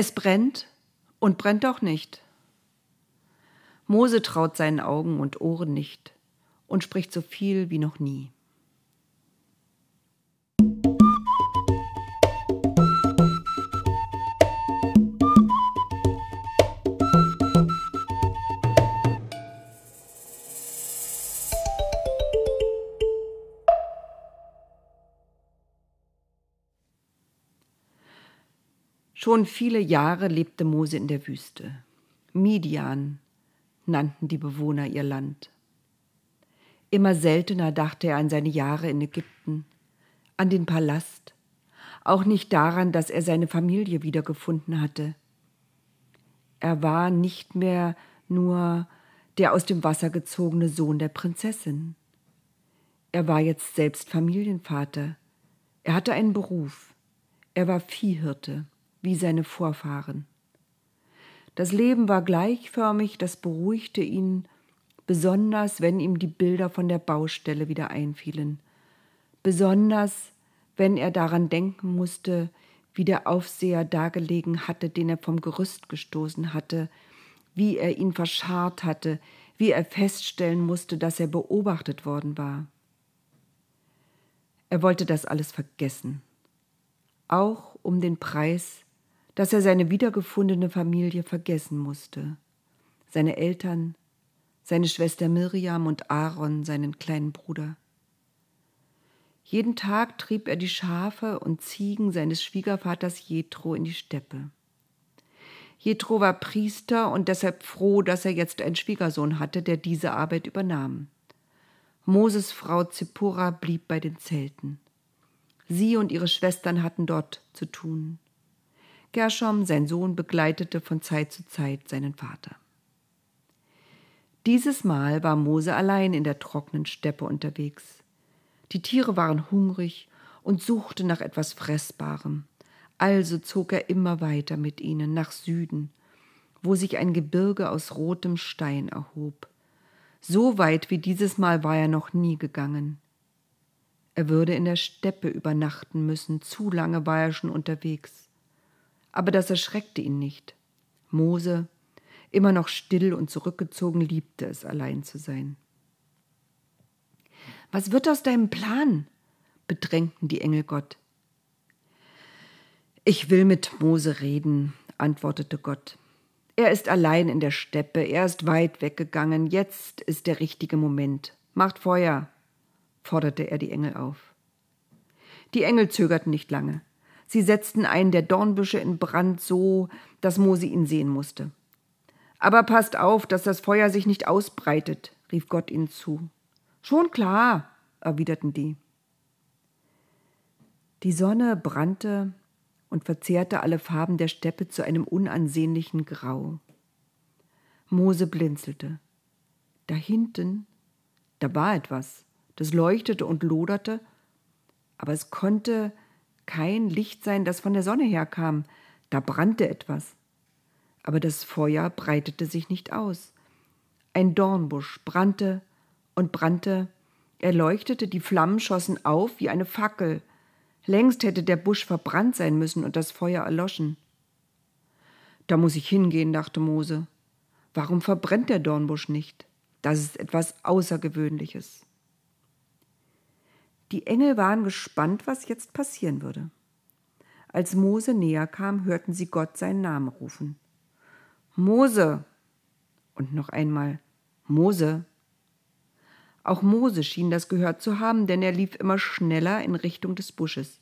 Es brennt und brennt doch nicht. Mose traut seinen Augen und Ohren nicht und spricht so viel wie noch nie. Schon viele Jahre lebte Mose in der Wüste. Midian nannten die Bewohner ihr Land. Immer seltener dachte er an seine Jahre in Ägypten, an den Palast, auch nicht daran, dass er seine Familie wiedergefunden hatte. Er war nicht mehr nur der aus dem Wasser gezogene Sohn der Prinzessin. Er war jetzt selbst Familienvater. Er hatte einen Beruf. Er war Viehhirte wie seine Vorfahren. Das Leben war gleichförmig, das beruhigte ihn, besonders wenn ihm die Bilder von der Baustelle wieder einfielen, besonders wenn er daran denken musste, wie der Aufseher dagelegen hatte, den er vom Gerüst gestoßen hatte, wie er ihn verscharrt hatte, wie er feststellen musste, dass er beobachtet worden war. Er wollte das alles vergessen, auch um den Preis, dass er seine wiedergefundene Familie vergessen musste. Seine Eltern, seine Schwester Miriam und Aaron, seinen kleinen Bruder. Jeden Tag trieb er die Schafe und Ziegen seines Schwiegervaters Jethro in die Steppe. Jethro war Priester und deshalb froh, dass er jetzt einen Schwiegersohn hatte, der diese Arbeit übernahm. Moses Frau Zippora blieb bei den Zelten. Sie und ihre Schwestern hatten dort zu tun. Gershom, sein Sohn, begleitete von Zeit zu Zeit seinen Vater. Dieses Mal war Mose allein in der trockenen Steppe unterwegs. Die Tiere waren hungrig und suchten nach etwas Fressbarem. Also zog er immer weiter mit ihnen nach Süden, wo sich ein Gebirge aus rotem Stein erhob. So weit wie dieses Mal war er noch nie gegangen. Er würde in der Steppe übernachten müssen, zu lange war er schon unterwegs aber das erschreckte ihn nicht. Mose, immer noch still und zurückgezogen, liebte es, allein zu sein. Was wird aus deinem Plan? bedrängten die Engel Gott. Ich will mit Mose reden, antwortete Gott. Er ist allein in der Steppe, er ist weit weggegangen, jetzt ist der richtige Moment. Macht Feuer, forderte er die Engel auf. Die Engel zögerten nicht lange. Sie setzten einen der Dornbüsche in Brand so, dass Mose ihn sehen musste. Aber passt auf, dass das Feuer sich nicht ausbreitet, rief Gott ihnen zu. Schon klar, erwiderten die. Die Sonne brannte und verzehrte alle Farben der Steppe zu einem unansehnlichen Grau. Mose blinzelte. Da hinten, da war etwas, das leuchtete und loderte, aber es konnte kein Licht sein, das von der Sonne herkam. Da brannte etwas. Aber das Feuer breitete sich nicht aus. Ein Dornbusch brannte und brannte. Er leuchtete, die Flammen schossen auf wie eine Fackel. Längst hätte der Busch verbrannt sein müssen und das Feuer erloschen. Da muss ich hingehen, dachte Mose. Warum verbrennt der Dornbusch nicht? Das ist etwas Außergewöhnliches. Die Engel waren gespannt, was jetzt passieren würde. Als Mose näher kam, hörten sie Gott seinen Namen rufen. Mose! Und noch einmal Mose! Auch Mose schien das gehört zu haben, denn er lief immer schneller in Richtung des Busches.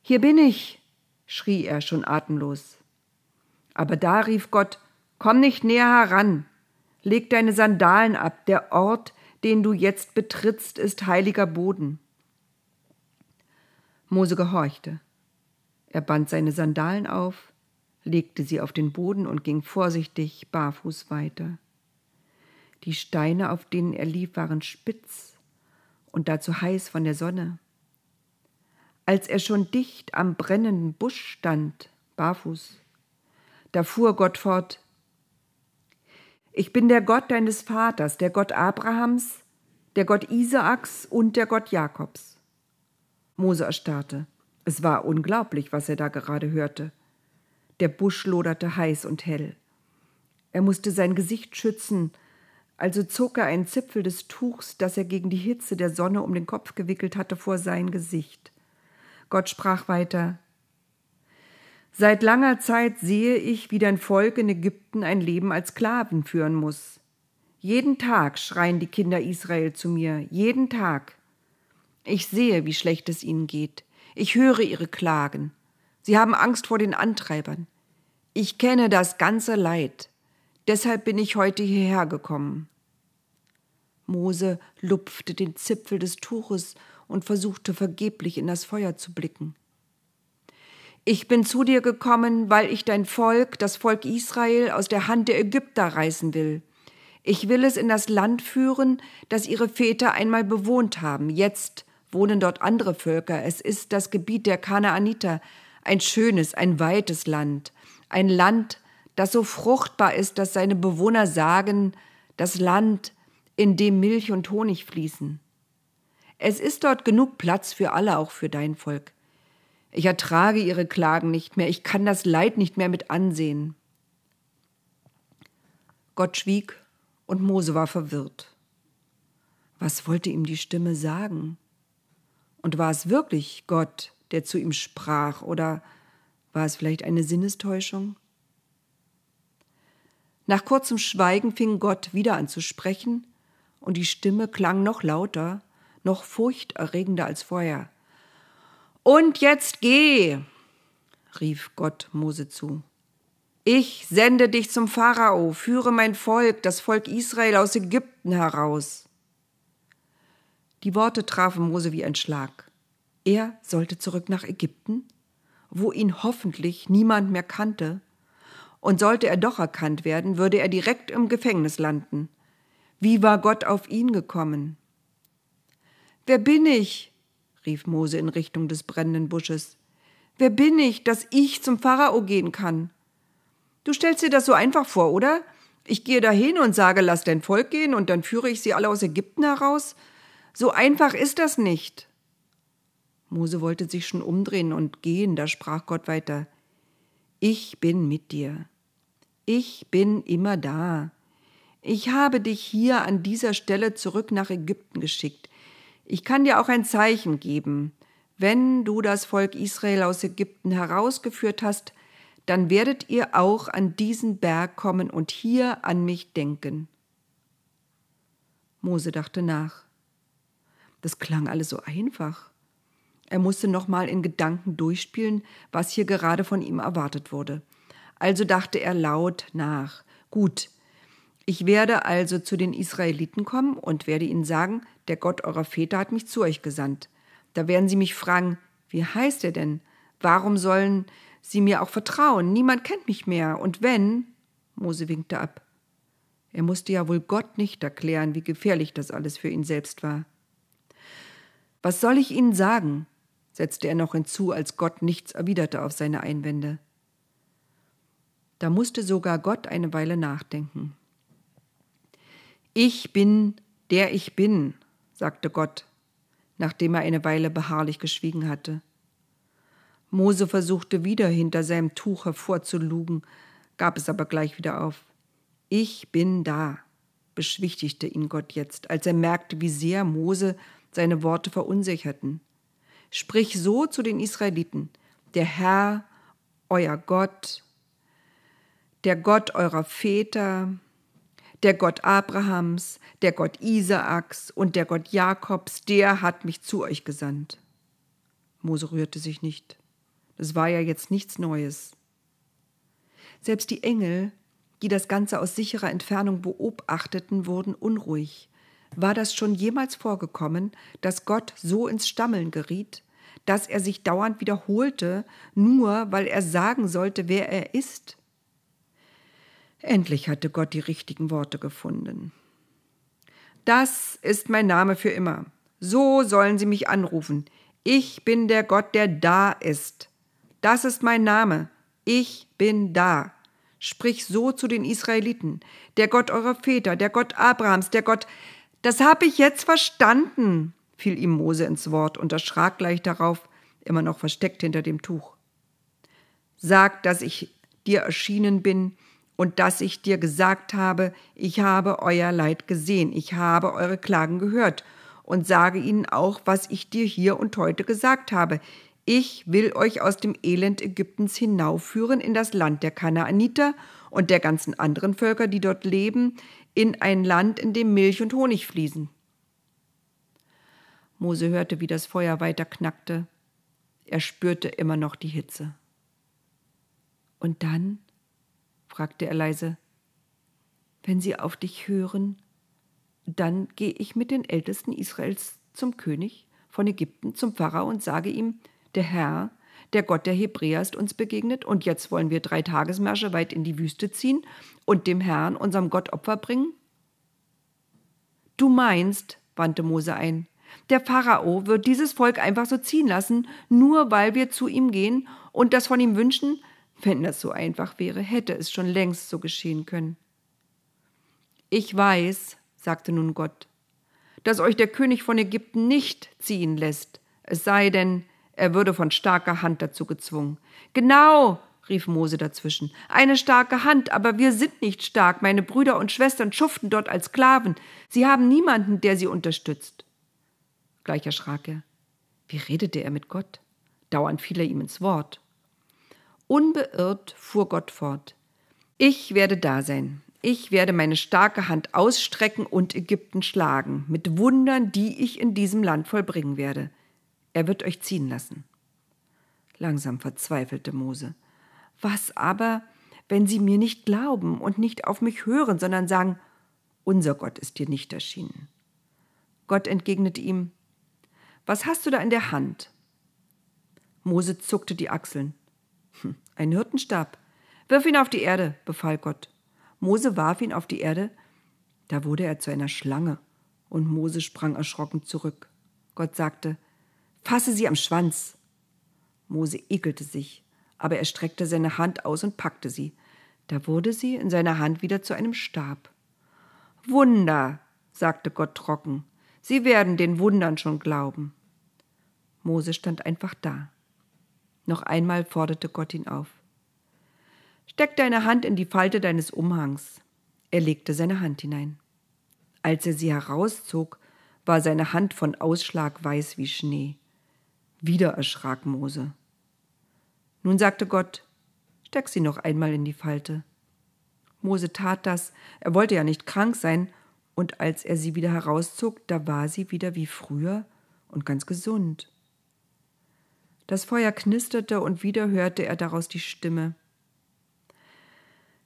Hier bin ich! schrie er schon atemlos. Aber da rief Gott Komm nicht näher heran, leg deine Sandalen ab, der Ort, den du jetzt betrittst, ist heiliger Boden. Mose gehorchte. Er band seine Sandalen auf, legte sie auf den Boden und ging vorsichtig barfuß weiter. Die Steine, auf denen er lief, waren spitz und dazu heiß von der Sonne. Als er schon dicht am brennenden Busch stand, barfuß, da fuhr Gott fort Ich bin der Gott deines Vaters, der Gott Abrahams, der Gott Isaaks und der Gott Jakobs. Mose erstarrte. Es war unglaublich, was er da gerade hörte. Der Busch loderte heiß und hell. Er musste sein Gesicht schützen, also zog er einen Zipfel des Tuchs, das er gegen die Hitze der Sonne um den Kopf gewickelt hatte, vor sein Gesicht. Gott sprach weiter Seit langer Zeit sehe ich, wie dein Volk in Ägypten ein Leben als Sklaven führen muss. Jeden Tag schreien die Kinder Israel zu mir, jeden Tag. Ich sehe, wie schlecht es ihnen geht. Ich höre ihre Klagen. Sie haben Angst vor den Antreibern. Ich kenne das ganze Leid. Deshalb bin ich heute hierher gekommen. Mose lupfte den Zipfel des Tuches und versuchte vergeblich in das Feuer zu blicken. Ich bin zu dir gekommen, weil ich dein Volk, das Volk Israel, aus der Hand der Ägypter reißen will. Ich will es in das Land führen, das ihre Väter einmal bewohnt haben. Jetzt wohnen dort andere Völker. Es ist das Gebiet der Kanaaniter, ein schönes, ein weites Land, ein Land, das so fruchtbar ist, dass seine Bewohner sagen, das Land, in dem Milch und Honig fließen. Es ist dort genug Platz für alle, auch für dein Volk. Ich ertrage ihre Klagen nicht mehr, ich kann das Leid nicht mehr mit ansehen. Gott schwieg und Mose war verwirrt. Was wollte ihm die Stimme sagen? Und war es wirklich Gott, der zu ihm sprach, oder war es vielleicht eine Sinnestäuschung? Nach kurzem Schweigen fing Gott wieder an zu sprechen, und die Stimme klang noch lauter, noch furchterregender als vorher. Und jetzt geh, rief Gott Mose zu. Ich sende dich zum Pharao, führe mein Volk, das Volk Israel aus Ägypten heraus. Die Worte trafen Mose wie ein Schlag. Er sollte zurück nach Ägypten, wo ihn hoffentlich niemand mehr kannte, und sollte er doch erkannt werden, würde er direkt im Gefängnis landen. Wie war Gott auf ihn gekommen? Wer bin ich? rief Mose in Richtung des brennenden Busches. Wer bin ich, dass ich zum Pharao gehen kann? Du stellst dir das so einfach vor, oder? Ich gehe dahin und sage, lass dein Volk gehen, und dann führe ich sie alle aus Ägypten heraus? So einfach ist das nicht. Mose wollte sich schon umdrehen und gehen, da sprach Gott weiter. Ich bin mit dir. Ich bin immer da. Ich habe dich hier an dieser Stelle zurück nach Ägypten geschickt. Ich kann dir auch ein Zeichen geben. Wenn du das Volk Israel aus Ägypten herausgeführt hast, dann werdet ihr auch an diesen Berg kommen und hier an mich denken. Mose dachte nach. Das klang alles so einfach. Er musste nochmal in Gedanken durchspielen, was hier gerade von ihm erwartet wurde. Also dachte er laut nach. Gut, ich werde also zu den Israeliten kommen und werde ihnen sagen, der Gott eurer Väter hat mich zu euch gesandt. Da werden sie mich fragen, wie heißt er denn? Warum sollen sie mir auch vertrauen? Niemand kennt mich mehr. Und wenn, Mose winkte ab. Er musste ja wohl Gott nicht erklären, wie gefährlich das alles für ihn selbst war. Was soll ich ihnen sagen? setzte er noch hinzu, als Gott nichts erwiderte auf seine Einwände. Da musste sogar Gott eine Weile nachdenken. Ich bin, der ich bin, sagte Gott, nachdem er eine Weile beharrlich geschwiegen hatte. Mose versuchte wieder hinter seinem Tuch hervorzulugen, gab es aber gleich wieder auf. Ich bin da, beschwichtigte ihn Gott jetzt, als er merkte, wie sehr Mose seine Worte verunsicherten. Sprich so zu den Israeliten, der Herr, euer Gott, der Gott eurer Väter, der Gott Abrahams, der Gott Isaaks und der Gott Jakobs, der hat mich zu euch gesandt. Mose rührte sich nicht. Das war ja jetzt nichts Neues. Selbst die Engel, die das Ganze aus sicherer Entfernung beobachteten, wurden unruhig. War das schon jemals vorgekommen, dass Gott so ins Stammeln geriet, dass er sich dauernd wiederholte, nur weil er sagen sollte, wer er ist? Endlich hatte Gott die richtigen Worte gefunden. Das ist mein Name für immer. So sollen sie mich anrufen. Ich bin der Gott, der da ist. Das ist mein Name. Ich bin da. Sprich so zu den Israeliten. Der Gott eurer Väter, der Gott Abrahams, der Gott. Das habe ich jetzt verstanden, fiel ihm Mose ins Wort und erschrak gleich darauf, immer noch versteckt hinter dem Tuch. Sag, dass ich dir erschienen bin und dass ich dir gesagt habe, ich habe euer Leid gesehen, ich habe eure Klagen gehört und sage ihnen auch, was ich dir hier und heute gesagt habe. Ich will euch aus dem Elend Ägyptens hinaufführen in das Land der Kanaaniter und der ganzen anderen Völker, die dort leben, in ein Land, in dem Milch und Honig fließen. Mose hörte, wie das Feuer weiter knackte. Er spürte immer noch die Hitze. Und dann? fragte er leise. Wenn sie auf dich hören, dann gehe ich mit den Ältesten Israels zum König von Ägypten, zum Pharao und sage ihm, der Herr, der Gott der Hebräer ist uns begegnet und jetzt wollen wir drei Tagesmärsche weit in die Wüste ziehen und dem Herrn, unserem Gott, Opfer bringen? Du meinst, wandte Mose ein, der Pharao wird dieses Volk einfach so ziehen lassen, nur weil wir zu ihm gehen und das von ihm wünschen? Wenn das so einfach wäre, hätte es schon längst so geschehen können. Ich weiß, sagte nun Gott, dass euch der König von Ägypten nicht ziehen lässt, es sei denn, er würde von starker Hand dazu gezwungen. Genau, rief Mose dazwischen, eine starke Hand, aber wir sind nicht stark, meine Brüder und Schwestern schuften dort als Sklaven, sie haben niemanden, der sie unterstützt. Gleich erschrak er. Wie redete er mit Gott? Dauernd fiel er ihm ins Wort. Unbeirrt fuhr Gott fort. Ich werde da sein. Ich werde meine starke Hand ausstrecken und Ägypten schlagen, mit Wundern, die ich in diesem Land vollbringen werde. Er wird euch ziehen lassen. Langsam verzweifelte Mose. Was aber, wenn sie mir nicht glauben und nicht auf mich hören, sondern sagen, unser Gott ist dir nicht erschienen? Gott entgegnete ihm, was hast du da in der Hand? Mose zuckte die Achseln. Hm, ein Hirtenstab. Wirf ihn auf die Erde, befahl Gott. Mose warf ihn auf die Erde. Da wurde er zu einer Schlange, und Mose sprang erschrocken zurück. Gott sagte, Fasse sie am Schwanz. Mose ekelte sich, aber er streckte seine Hand aus und packte sie. Da wurde sie in seiner Hand wieder zu einem Stab. Wunder, sagte Gott trocken, Sie werden den Wundern schon glauben. Mose stand einfach da. Noch einmal forderte Gott ihn auf. Steck deine Hand in die Falte deines Umhangs. Er legte seine Hand hinein. Als er sie herauszog, war seine Hand von Ausschlag weiß wie Schnee. Wieder erschrak Mose. Nun sagte Gott, steck sie noch einmal in die Falte. Mose tat das, er wollte ja nicht krank sein, und als er sie wieder herauszog, da war sie wieder wie früher und ganz gesund. Das Feuer knisterte und wieder hörte er daraus die Stimme.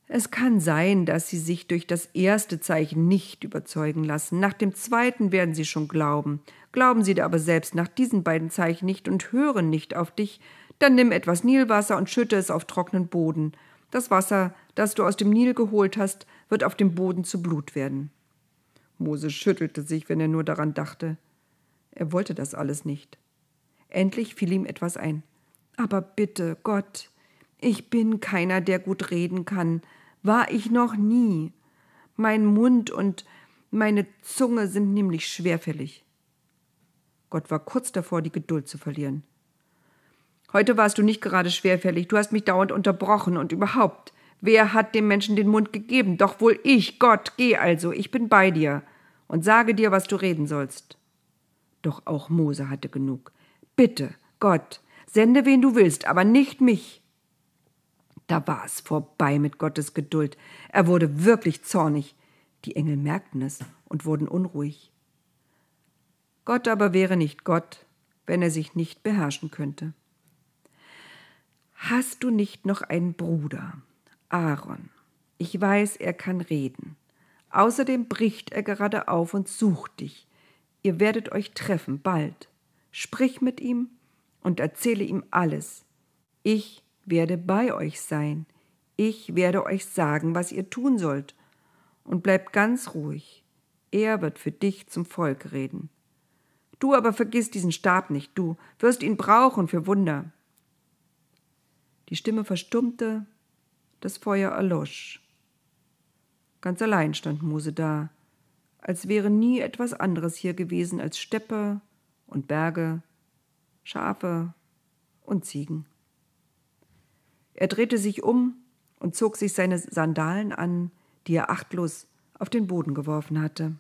Es kann sein, dass Sie sich durch das erste Zeichen nicht überzeugen lassen. Nach dem zweiten werden Sie schon glauben. Glauben Sie aber selbst nach diesen beiden Zeichen nicht und hören nicht auf dich, dann nimm etwas Nilwasser und schütte es auf trockenen Boden. Das Wasser, das du aus dem Nil geholt hast, wird auf dem Boden zu Blut werden. Mose schüttelte sich, wenn er nur daran dachte. Er wollte das alles nicht. Endlich fiel ihm etwas ein. Aber bitte, Gott, ich bin keiner, der gut reden kann. War ich noch nie. Mein Mund und meine Zunge sind nämlich schwerfällig. Gott war kurz davor, die Geduld zu verlieren. Heute warst du nicht gerade schwerfällig, du hast mich dauernd unterbrochen und überhaupt. Wer hat dem Menschen den Mund gegeben? Doch wohl ich, Gott, geh also, ich bin bei dir und sage dir, was du reden sollst. Doch auch Mose hatte genug. Bitte, Gott, sende wen du willst, aber nicht mich. Da war es vorbei mit Gottes Geduld. Er wurde wirklich zornig. Die Engel merkten es und wurden unruhig. Gott aber wäre nicht Gott, wenn er sich nicht beherrschen könnte. Hast du nicht noch einen Bruder, Aaron? Ich weiß, er kann reden. Außerdem bricht er gerade auf und sucht dich. Ihr werdet euch treffen, bald. Sprich mit ihm und erzähle ihm alles. Ich werde bei euch sein. Ich werde euch sagen, was ihr tun sollt. Und bleibt ganz ruhig. Er wird für dich zum Volk reden. Du aber vergiss diesen Stab nicht, du wirst ihn brauchen für Wunder. Die Stimme verstummte, das Feuer erlosch. Ganz allein stand Mose da, als wäre nie etwas anderes hier gewesen als Steppe und Berge, Schafe und Ziegen. Er drehte sich um und zog sich seine Sandalen an, die er achtlos auf den Boden geworfen hatte.